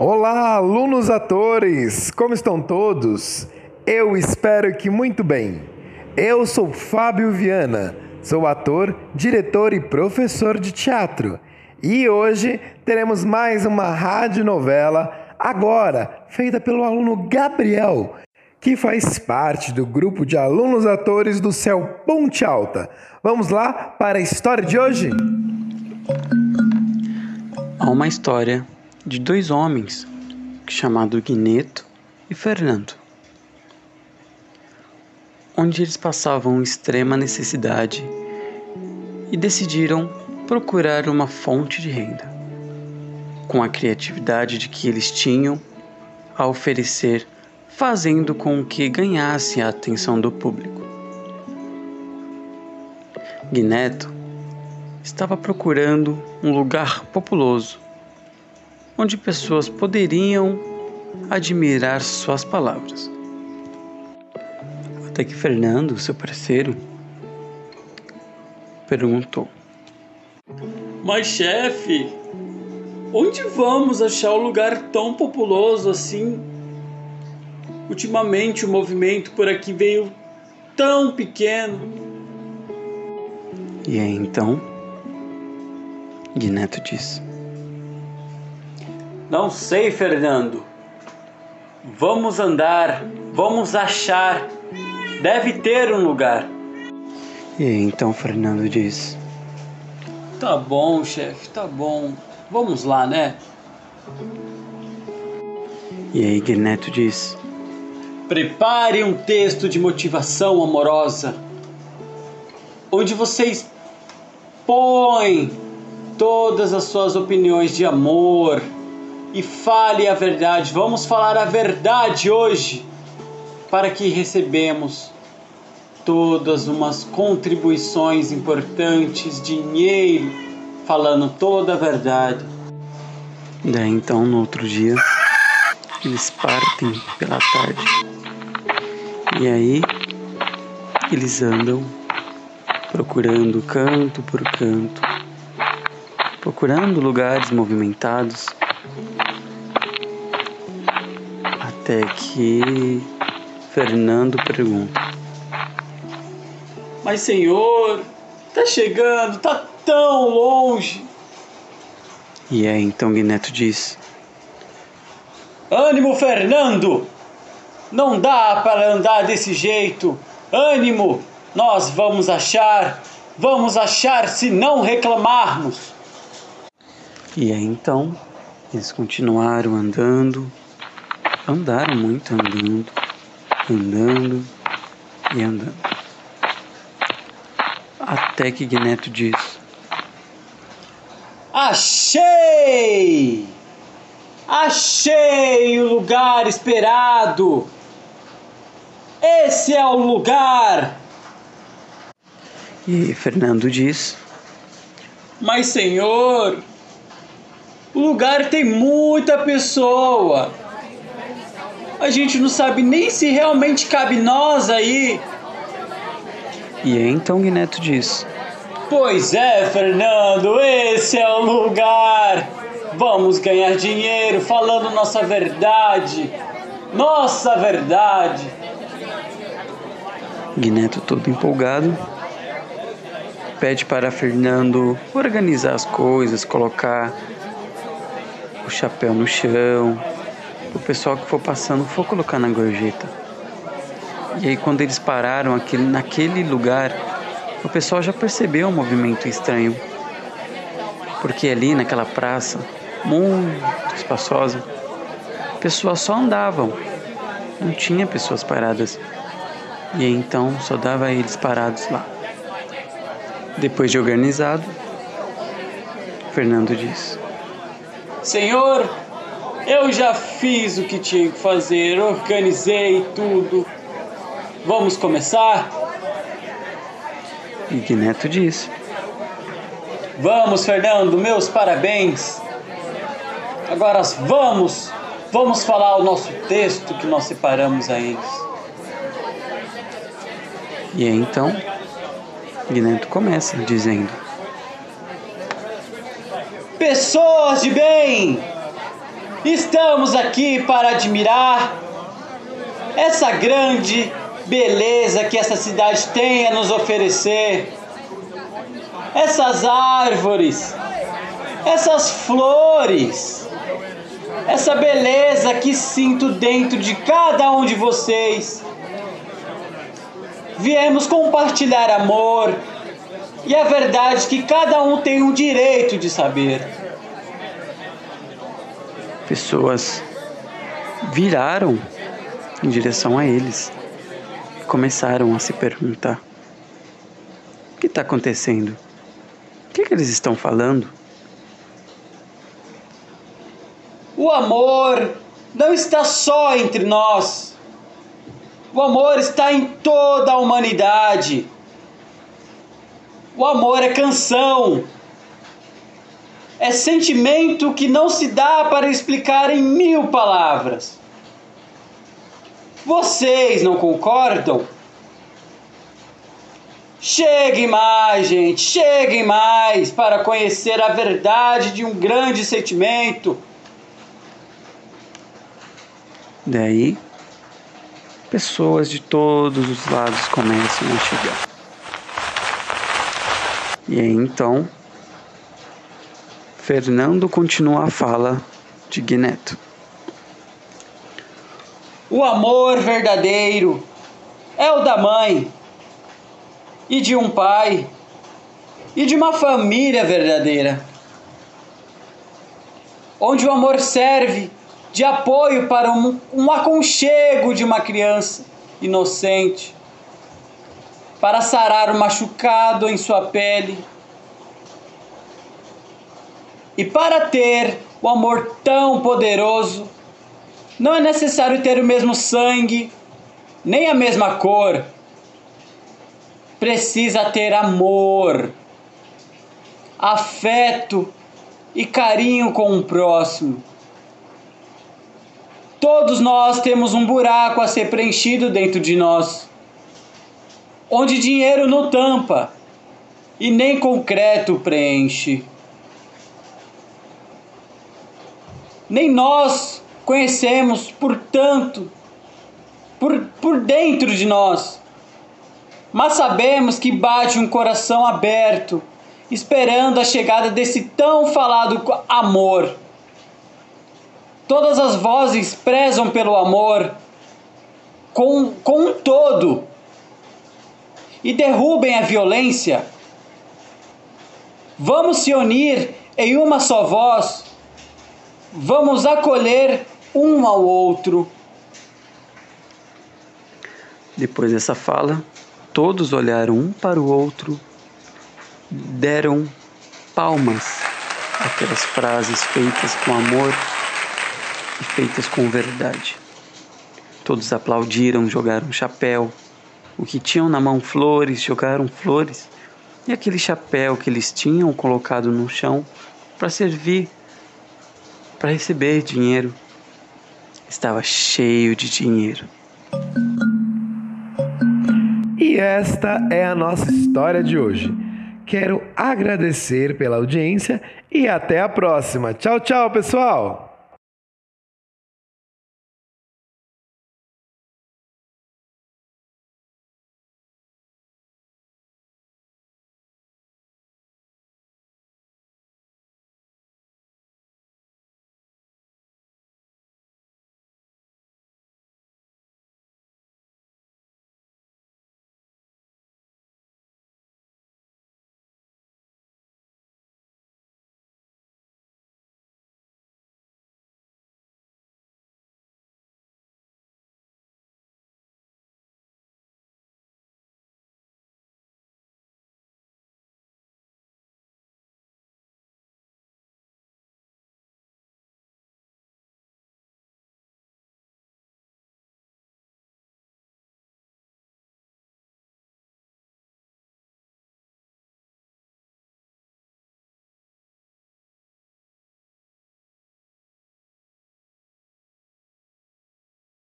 Olá, alunos atores! Como estão todos? Eu espero que muito bem. Eu sou Fábio Viana, sou ator, diretor e professor de teatro. E hoje teremos mais uma radionovela, agora feita pelo aluno Gabriel, que faz parte do grupo de alunos atores do Céu Ponte Alta. Vamos lá para a história de hoje? Há uma história de dois homens chamados Guineto e Fernando, onde eles passavam extrema necessidade e decidiram procurar uma fonte de renda. Com a criatividade de que eles tinham a oferecer, fazendo com que ganhasse a atenção do público. Guineto estava procurando um lugar populoso onde pessoas poderiam admirar suas palavras. Até que Fernando, seu parceiro, perguntou: Mas, chefe, onde vamos achar um lugar tão populoso assim? Ultimamente o movimento por aqui veio tão pequeno. E aí então, Guineto disse: não sei, Fernando. Vamos andar, vamos achar. Deve ter um lugar. E aí, então Fernando diz: Tá bom, chefe, tá bom. Vamos lá, né? E aí, Guineto diz: Prepare um texto de motivação amorosa, onde vocês põem todas as suas opiniões de amor, e fale a verdade. Vamos falar a verdade hoje, para que recebemos todas umas contribuições importantes, dinheiro, falando toda a verdade. Daí então, no outro dia, eles partem pela tarde. E aí, eles andam procurando canto por canto, procurando lugares movimentados até que Fernando pergunta: Mas senhor, tá chegando, tá tão longe. E aí então Guineto diz: Ânimo, Fernando! Não dá para andar desse jeito. Ânimo! Nós vamos achar, vamos achar se não reclamarmos. E aí então eles continuaram andando andaram muito andando, andando e andando. Até que Guineto diz: Achei! Achei o lugar esperado! Esse é o lugar! E Fernando diz: Mas, senhor, o lugar tem muita pessoa a gente não sabe nem se realmente cabe nós aí. E aí então Guineto diz: Pois é, Fernando, esse é o lugar. Vamos ganhar dinheiro falando nossa verdade. Nossa verdade. Guineto todo empolgado pede para Fernando organizar as coisas, colocar o chapéu no chão, o pessoal que for passando for colocar na gorjeta. E aí quando eles pararam aquele, naquele lugar, o pessoal já percebeu um movimento estranho. Porque ali naquela praça, muito espaçosa, pessoas só andavam. Não tinha pessoas paradas. E aí, então só dava eles parados lá. Depois de organizado, Fernando disse: Senhor, eu já fiz o que tinha que fazer, organizei tudo. Vamos começar? E Neto disse: Vamos, Fernando, meus parabéns. Agora vamos, vamos falar o nosso texto que nós separamos a eles. E aí então, Guineto começa dizendo: Pessoas de bem! Estamos aqui para admirar essa grande beleza que essa cidade tem a nos oferecer. Essas árvores, essas flores, essa beleza que sinto dentro de cada um de vocês. Viemos compartilhar amor e a verdade que cada um tem o direito de saber. Pessoas viraram em direção a eles e começaram a se perguntar: o que está acontecendo? O que, que eles estão falando? O amor não está só entre nós. O amor está em toda a humanidade. O amor é canção. É sentimento que não se dá para explicar em mil palavras. Vocês não concordam? Cheguem mais, gente, cheguem mais para conhecer a verdade de um grande sentimento. Daí, pessoas de todos os lados começam a chegar. E aí então, Fernando continua a fala de Guineto. O amor verdadeiro é o da mãe e de um pai e de uma família verdadeira, onde o amor serve de apoio para um, um aconchego de uma criança inocente para sarar o machucado em sua pele. E para ter o amor tão poderoso, não é necessário ter o mesmo sangue, nem a mesma cor. Precisa ter amor, afeto e carinho com o próximo. Todos nós temos um buraco a ser preenchido dentro de nós onde dinheiro não tampa e nem concreto preenche. Nem nós conhecemos, portanto, por, por dentro de nós, mas sabemos que bate um coração aberto, esperando a chegada desse tão falado amor. Todas as vozes prezam pelo amor com, com um todo e derrubem a violência. Vamos se unir em uma só voz. Vamos acolher um ao outro. Depois dessa fala, todos olharam um para o outro, deram palmas aquelas frases feitas com amor e feitas com verdade. Todos aplaudiram, jogaram chapéu, o que tinham na mão flores, jogaram flores, e aquele chapéu que eles tinham colocado no chão para servir, para receber dinheiro, estava cheio de dinheiro. E esta é a nossa história de hoje. Quero agradecer pela audiência e até a próxima. Tchau, tchau, pessoal!